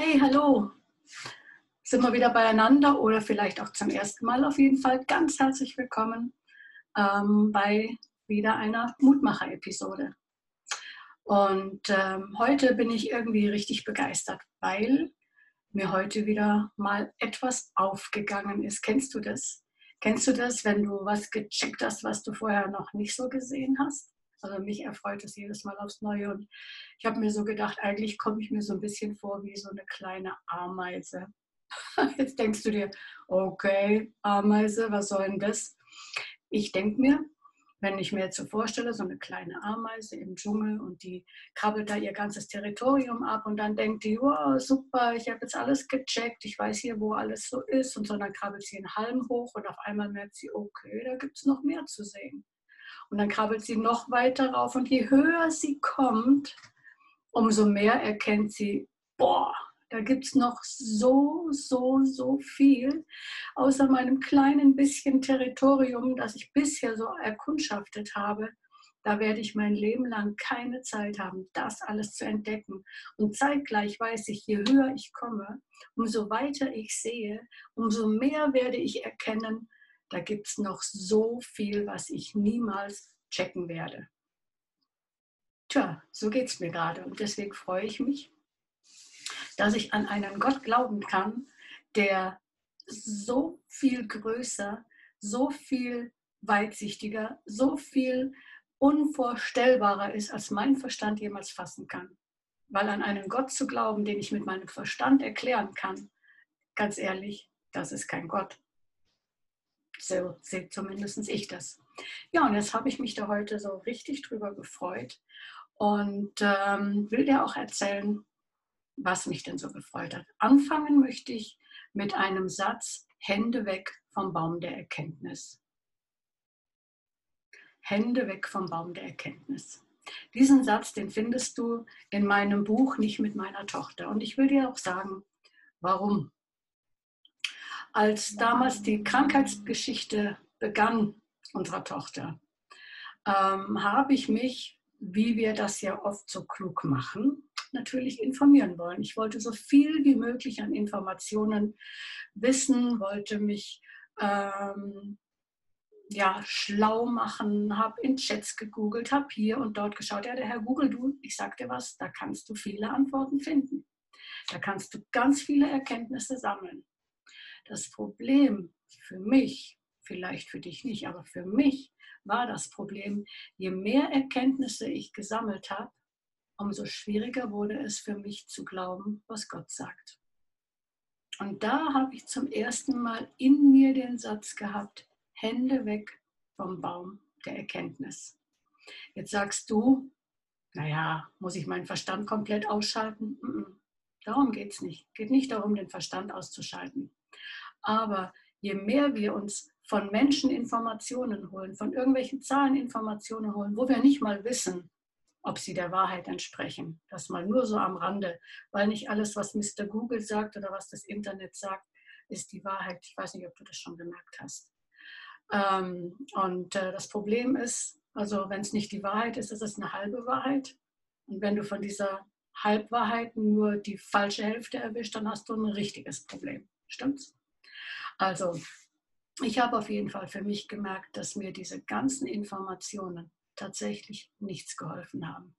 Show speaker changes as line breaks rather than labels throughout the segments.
Hey, hallo. Sind wir wieder beieinander oder vielleicht auch zum ersten Mal auf jeden Fall ganz herzlich willkommen ähm, bei wieder einer Mutmacher-Episode. Und ähm, heute bin ich irgendwie richtig begeistert, weil mir heute wieder mal etwas aufgegangen ist. Kennst du das? Kennst du das, wenn du was gecheckt hast, was du vorher noch nicht so gesehen hast? Also mich erfreut es jedes Mal aufs Neue. Und ich habe mir so gedacht, eigentlich komme ich mir so ein bisschen vor wie so eine kleine Ameise. Jetzt denkst du dir, okay, Ameise, was soll denn das? Ich denke mir, wenn ich mir jetzt so vorstelle, so eine kleine Ameise im Dschungel und die krabbelt da ihr ganzes Territorium ab und dann denkt die, wow, super, ich habe jetzt alles gecheckt, ich weiß hier, wo alles so ist und so, dann krabbelt sie einen Halm hoch und auf einmal merkt sie, okay, da gibt es noch mehr zu sehen. Und dann krabbelt sie noch weiter rauf und je höher sie kommt, umso mehr erkennt sie, boah, da gibt es noch so, so, so viel außer meinem kleinen bisschen Territorium, das ich bisher so erkundschaftet habe. Da werde ich mein Leben lang keine Zeit haben, das alles zu entdecken. Und zeitgleich weiß ich, je höher ich komme, umso weiter ich sehe, umso mehr werde ich erkennen, da gibt es noch so viel, was ich niemals checken werde. Tja, so geht es mir gerade und deswegen freue ich mich, dass ich an einen Gott glauben kann, der so viel größer, so viel weitsichtiger, so viel unvorstellbarer ist, als mein Verstand jemals fassen kann. Weil an einen Gott zu glauben, den ich mit meinem Verstand erklären kann, ganz ehrlich, das ist kein Gott. So sehe zumindest ich das. Ja, und jetzt habe ich mich da heute so richtig drüber gefreut und ähm, will dir auch erzählen, was mich denn so gefreut hat. Anfangen möchte ich mit einem Satz, Hände weg vom Baum der Erkenntnis. Hände weg vom Baum der Erkenntnis. Diesen Satz, den findest du in meinem Buch nicht mit meiner Tochter. Und ich will dir auch sagen, warum. Als damals die Krankheitsgeschichte begann unserer Tochter, ähm, habe ich mich, wie wir das ja oft so klug machen, natürlich informieren wollen. Ich wollte so viel wie möglich an Informationen wissen, wollte mich ähm, ja, schlau machen, habe in Chats gegoogelt, habe hier und dort geschaut. Ja, der Herr Google, du, ich sag dir was, da kannst du viele Antworten finden. Da kannst du ganz viele Erkenntnisse sammeln. Das Problem für mich, vielleicht für dich nicht, aber für mich war das Problem, je mehr Erkenntnisse ich gesammelt habe, umso schwieriger wurde es für mich zu glauben, was Gott sagt. Und da habe ich zum ersten Mal in mir den Satz gehabt, Hände weg vom Baum der Erkenntnis. Jetzt sagst du, naja, muss ich meinen Verstand komplett ausschalten? Darum geht es nicht. Geht nicht darum, den Verstand auszuschalten. Aber je mehr wir uns von Menschen Informationen holen, von irgendwelchen Zahlen Informationen holen, wo wir nicht mal wissen, ob sie der Wahrheit entsprechen. Das mal nur so am Rande, weil nicht alles, was Mr. Google sagt oder was das Internet sagt, ist die Wahrheit. Ich weiß nicht, ob du das schon gemerkt hast. Ähm, und äh, das Problem ist, also wenn es nicht die Wahrheit ist, ist es eine halbe Wahrheit. Und wenn du von dieser Halbwahrheit nur die falsche Hälfte erwischt, dann hast du ein richtiges Problem. Stimmt's? Also, ich habe auf jeden Fall für mich gemerkt, dass mir diese ganzen Informationen tatsächlich nichts geholfen haben.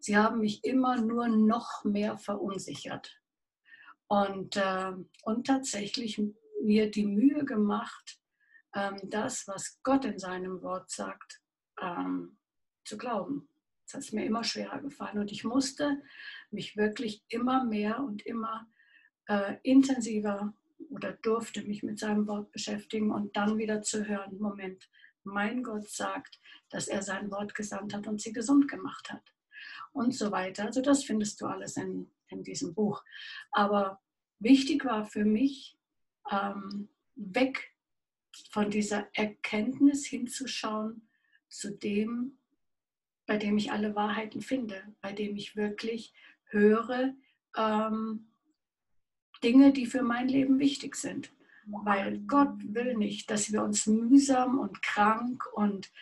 Sie haben mich immer nur noch mehr verunsichert und, äh, und tatsächlich mir die Mühe gemacht, ähm, das, was Gott in seinem Wort sagt, ähm, zu glauben. Das ist mir immer schwerer gefallen und ich musste mich wirklich immer mehr und immer äh, intensiver oder durfte mich mit seinem Wort beschäftigen und dann wieder zu hören, Moment, mein Gott sagt, dass er sein Wort gesandt hat und sie gesund gemacht hat und so weiter. Also das findest du alles in, in diesem Buch. Aber wichtig war für mich, ähm, weg von dieser Erkenntnis hinzuschauen zu dem, bei dem ich alle Wahrheiten finde, bei dem ich wirklich höre, ähm, Dinge, die für mein Leben wichtig sind. Weil Gott will nicht, dass wir uns mühsam und krank und,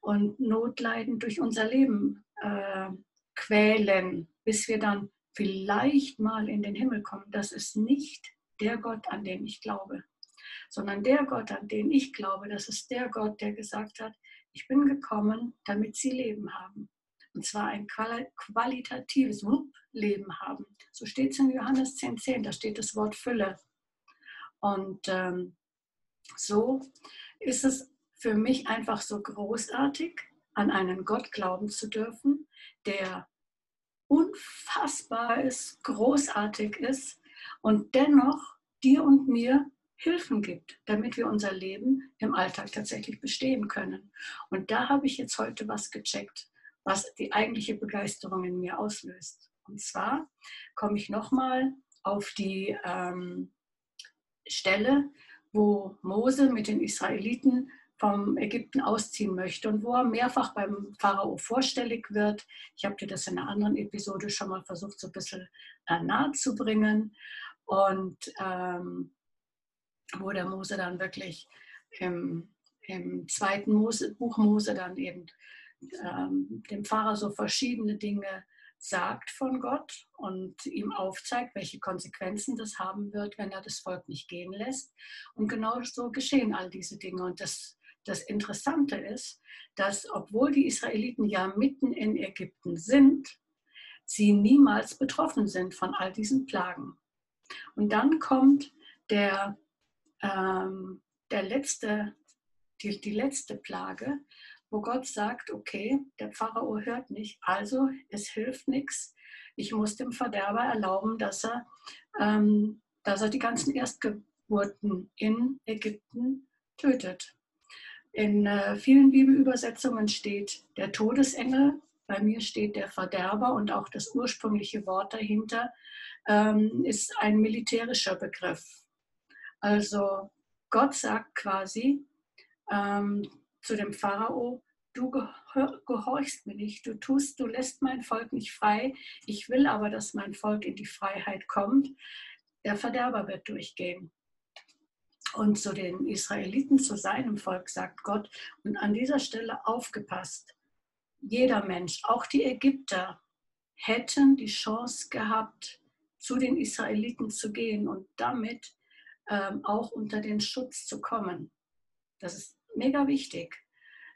und notleidend durch unser Leben äh, quälen, bis wir dann vielleicht mal in den Himmel kommen, das ist nicht der Gott, an den ich glaube, sondern der Gott, an den ich glaube, das ist der Gott, der gesagt hat, ich bin gekommen, damit sie Leben haben. Und zwar ein qualitatives Leben haben. So steht es in Johannes 10,10, 10, da steht das Wort Fülle. Und ähm, so ist es für mich einfach so großartig, an einen Gott glauben zu dürfen, der unfassbar ist, großartig ist und dennoch dir und mir Hilfen gibt, damit wir unser Leben im Alltag tatsächlich bestehen können. Und da habe ich jetzt heute was gecheckt, was die eigentliche Begeisterung in mir auslöst. Und zwar komme ich nochmal auf die ähm, Stelle, wo Mose mit den Israeliten vom Ägypten ausziehen möchte und wo er mehrfach beim Pharao vorstellig wird. Ich habe dir das in einer anderen Episode schon mal versucht, so ein bisschen äh, nahe zu bringen. Und ähm, wo der Mose dann wirklich im, im zweiten Mose, Buch Mose dann eben ähm, dem Pfarrer so verschiedene Dinge sagt von Gott und ihm aufzeigt, welche Konsequenzen das haben wird, wenn er das Volk nicht gehen lässt. Und genau so geschehen all diese Dinge. Und das, das Interessante ist, dass obwohl die Israeliten ja mitten in Ägypten sind, sie niemals betroffen sind von all diesen Plagen. Und dann kommt der, ähm, der letzte, die, die letzte Plage, wo Gott sagt, okay, der Pharao hört nicht, also es hilft nichts. Ich muss dem Verderber erlauben, dass er, ähm, dass er die ganzen Erstgeburten in Ägypten tötet. In äh, vielen Bibelübersetzungen steht der Todesengel, bei mir steht der Verderber und auch das ursprüngliche Wort dahinter ähm, ist ein militärischer Begriff. Also Gott sagt quasi, ähm, zu dem Pharao, du gehorchst mir nicht, du tust, du lässt mein Volk nicht frei, ich will aber, dass mein Volk in die Freiheit kommt, der Verderber wird durchgehen. Und zu den Israeliten, zu seinem Volk, sagt Gott, und an dieser Stelle aufgepasst, jeder Mensch, auch die Ägypter, hätten die Chance gehabt, zu den Israeliten zu gehen und damit ähm, auch unter den Schutz zu kommen. Das ist mega wichtig.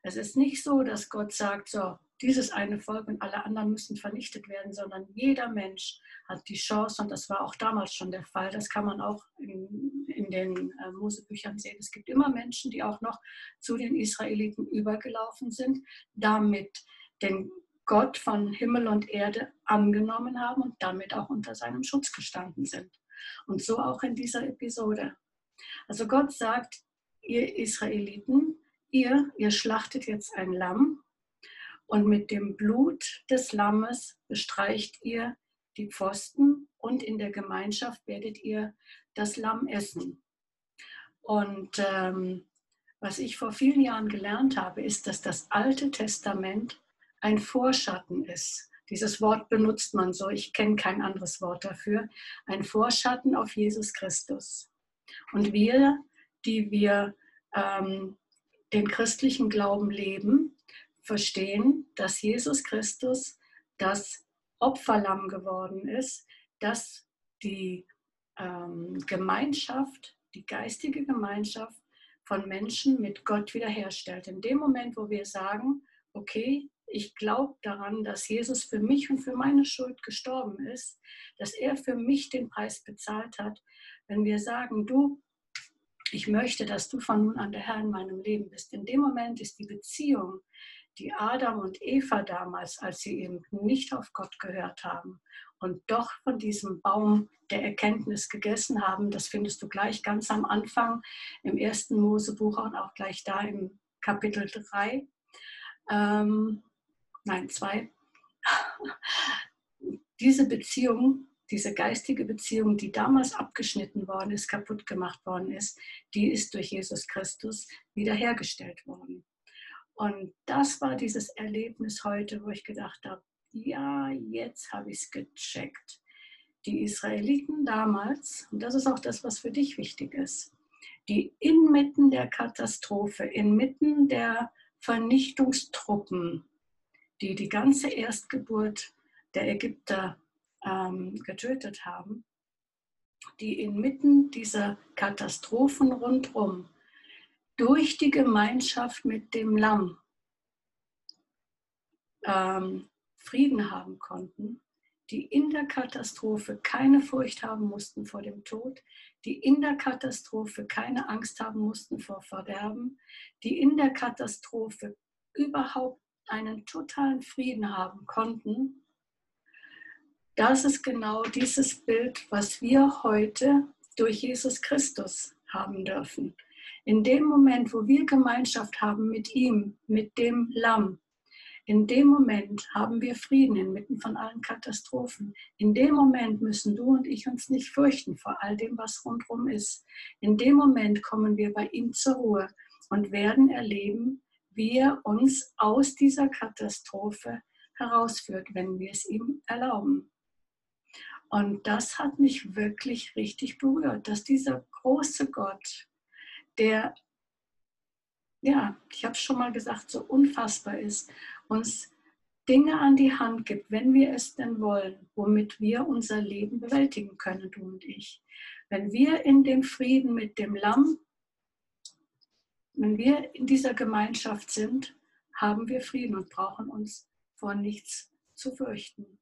Es ist nicht so, dass Gott sagt, so, dieses eine Volk und alle anderen müssen vernichtet werden, sondern jeder Mensch hat die Chance, und das war auch damals schon der Fall, das kann man auch in, in den äh, Mosebüchern sehen. Es gibt immer Menschen, die auch noch zu den Israeliten übergelaufen sind, damit den Gott von Himmel und Erde angenommen haben und damit auch unter seinem Schutz gestanden sind. Und so auch in dieser Episode. Also Gott sagt, ihr Israeliten, ihr, ihr schlachtet jetzt ein Lamm und mit dem Blut des Lammes bestreicht ihr die Pfosten und in der Gemeinschaft werdet ihr das Lamm essen. Und ähm, was ich vor vielen Jahren gelernt habe, ist, dass das Alte Testament ein Vorschatten ist. Dieses Wort benutzt man so, ich kenne kein anderes Wort dafür. Ein Vorschatten auf Jesus Christus. Und wir die wir ähm, den christlichen Glauben leben, verstehen, dass Jesus Christus das Opferlamm geworden ist, das die ähm, Gemeinschaft, die geistige Gemeinschaft von Menschen mit Gott wiederherstellt. In dem Moment, wo wir sagen, okay, ich glaube daran, dass Jesus für mich und für meine Schuld gestorben ist, dass er für mich den Preis bezahlt hat, wenn wir sagen, du, ich möchte, dass du von nun an der Herr in meinem Leben bist. In dem Moment ist die Beziehung, die Adam und Eva damals, als sie eben nicht auf Gott gehört haben und doch von diesem Baum der Erkenntnis gegessen haben, das findest du gleich ganz am Anfang im ersten Mosebuch und auch gleich da im Kapitel 3. Ähm, nein, 2. Diese Beziehung diese geistige Beziehung, die damals abgeschnitten worden ist, kaputt gemacht worden ist, die ist durch Jesus Christus wiederhergestellt worden. Und das war dieses Erlebnis heute, wo ich gedacht habe, ja, jetzt habe ich es gecheckt. Die Israeliten damals, und das ist auch das, was für dich wichtig ist, die inmitten der Katastrophe, inmitten der Vernichtungstruppen, die die ganze Erstgeburt der Ägypter ähm, getötet haben, die inmitten dieser Katastrophen rundherum durch die Gemeinschaft mit dem Lamm ähm, Frieden haben konnten, die in der Katastrophe keine Furcht haben mussten vor dem Tod, die in der Katastrophe keine Angst haben mussten vor Verderben, die in der Katastrophe überhaupt einen totalen Frieden haben konnten, das ist genau dieses Bild, was wir heute durch Jesus Christus haben dürfen. In dem Moment, wo wir Gemeinschaft haben mit ihm, mit dem Lamm, in dem Moment haben wir Frieden inmitten von allen Katastrophen. In dem Moment müssen du und ich uns nicht fürchten vor all dem, was rundherum ist. In dem Moment kommen wir bei ihm zur Ruhe und werden erleben, wie er uns aus dieser Katastrophe herausführt, wenn wir es ihm erlauben. Und das hat mich wirklich richtig berührt, dass dieser große Gott, der, ja, ich habe es schon mal gesagt, so unfassbar ist, uns Dinge an die Hand gibt, wenn wir es denn wollen, womit wir unser Leben bewältigen können, du und ich. Wenn wir in dem Frieden mit dem Lamm, wenn wir in dieser Gemeinschaft sind, haben wir Frieden und brauchen uns vor nichts zu fürchten.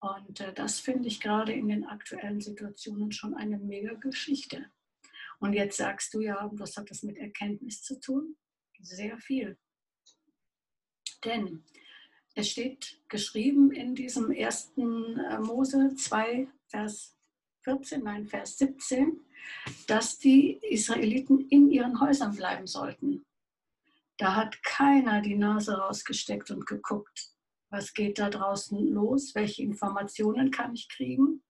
Und äh, das finde ich gerade in den aktuellen Situationen schon eine mega Geschichte. Und jetzt sagst du ja, was hat das mit Erkenntnis zu tun? Sehr viel. Denn es steht geschrieben in diesem ersten äh, Mose 2, Vers 14, nein, Vers 17, dass die Israeliten in ihren Häusern bleiben sollten. Da hat keiner die Nase rausgesteckt und geguckt, was geht da draußen los, welche Informationen kann ich kriegen.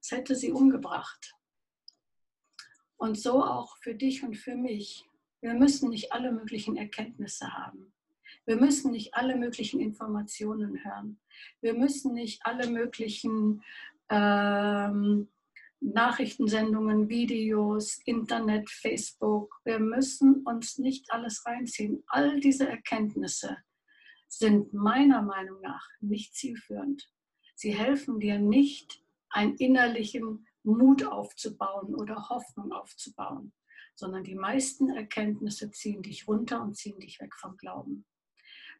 Das hätte sie umgebracht. Und so auch für dich und für mich. Wir müssen nicht alle möglichen Erkenntnisse haben. Wir müssen nicht alle möglichen Informationen hören. Wir müssen nicht alle möglichen ähm, Nachrichtensendungen, Videos, Internet, Facebook. Wir müssen uns nicht alles reinziehen. All diese Erkenntnisse sind meiner Meinung nach nicht zielführend. Sie helfen dir nicht, einen innerlichen Mut aufzubauen oder Hoffnung aufzubauen, sondern die meisten Erkenntnisse ziehen dich runter und ziehen dich weg vom Glauben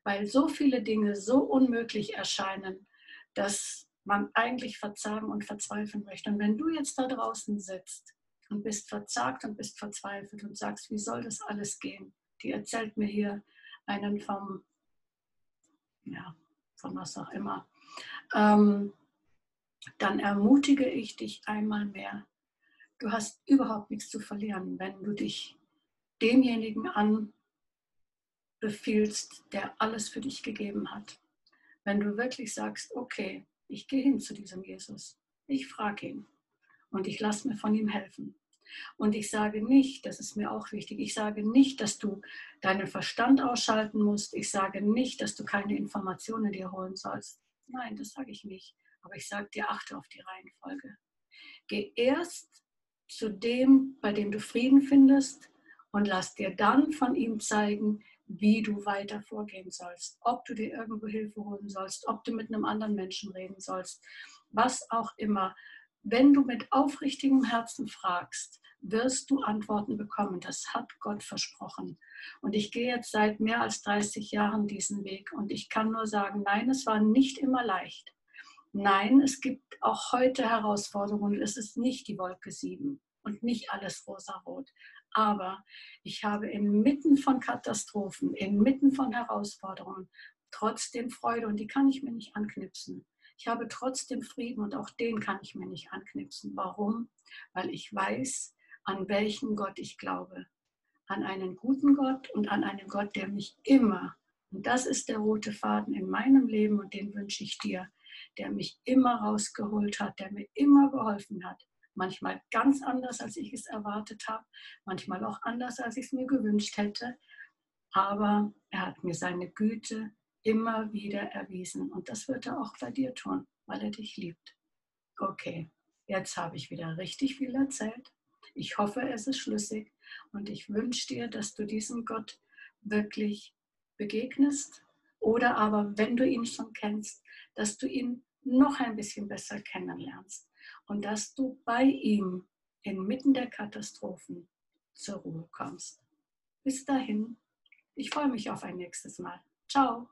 weil so viele Dinge so unmöglich erscheinen, dass man eigentlich verzagen und verzweifeln möchte. Und wenn du jetzt da draußen sitzt und bist verzagt und bist verzweifelt und sagst, wie soll das alles gehen? Die erzählt mir hier einen vom, ja, von was auch immer. Ähm, dann ermutige ich dich einmal mehr. Du hast überhaupt nichts zu verlieren, wenn du dich demjenigen an befiehlst, der alles für dich gegeben hat. Wenn du wirklich sagst, okay, ich gehe hin zu diesem Jesus, ich frage ihn und ich lasse mir von ihm helfen. Und ich sage nicht, das ist mir auch wichtig, ich sage nicht, dass du deinen Verstand ausschalten musst. Ich sage nicht, dass du keine Informationen dir holen sollst. Nein, das sage ich nicht. Aber ich sage dir, achte auf die Reihenfolge. Geh erst zu dem, bei dem du Frieden findest und lass dir dann von ihm zeigen, wie du weiter vorgehen sollst, ob du dir irgendwo Hilfe holen sollst, ob du mit einem anderen Menschen reden sollst, was auch immer. Wenn du mit aufrichtigem Herzen fragst, wirst du Antworten bekommen. Das hat Gott versprochen. Und ich gehe jetzt seit mehr als 30 Jahren diesen Weg und ich kann nur sagen, nein, es war nicht immer leicht. Nein, es gibt auch heute Herausforderungen. Es ist nicht die Wolke 7 und nicht alles rosarot. Aber ich habe inmitten von Katastrophen, inmitten von Herausforderungen trotzdem Freude und die kann ich mir nicht anknipsen. Ich habe trotzdem Frieden und auch den kann ich mir nicht anknipsen. Warum? Weil ich weiß, an welchen Gott ich glaube. An einen guten Gott und an einen Gott, der mich immer, und das ist der rote Faden in meinem Leben und den wünsche ich dir, der mich immer rausgeholt hat, der mir immer geholfen hat, manchmal ganz anders, als ich es erwartet habe, manchmal auch anders, als ich es mir gewünscht hätte. Aber er hat mir seine Güte immer wieder erwiesen. Und das wird er auch bei dir tun, weil er dich liebt. Okay, jetzt habe ich wieder richtig viel erzählt. Ich hoffe, es ist schlüssig. Und ich wünsche dir, dass du diesem Gott wirklich begegnest. Oder aber, wenn du ihn schon kennst, dass du ihn noch ein bisschen besser kennenlernst und dass du bei ihm inmitten der Katastrophen zur Ruhe kommst. Bis dahin, ich freue mich auf ein nächstes Mal. Ciao.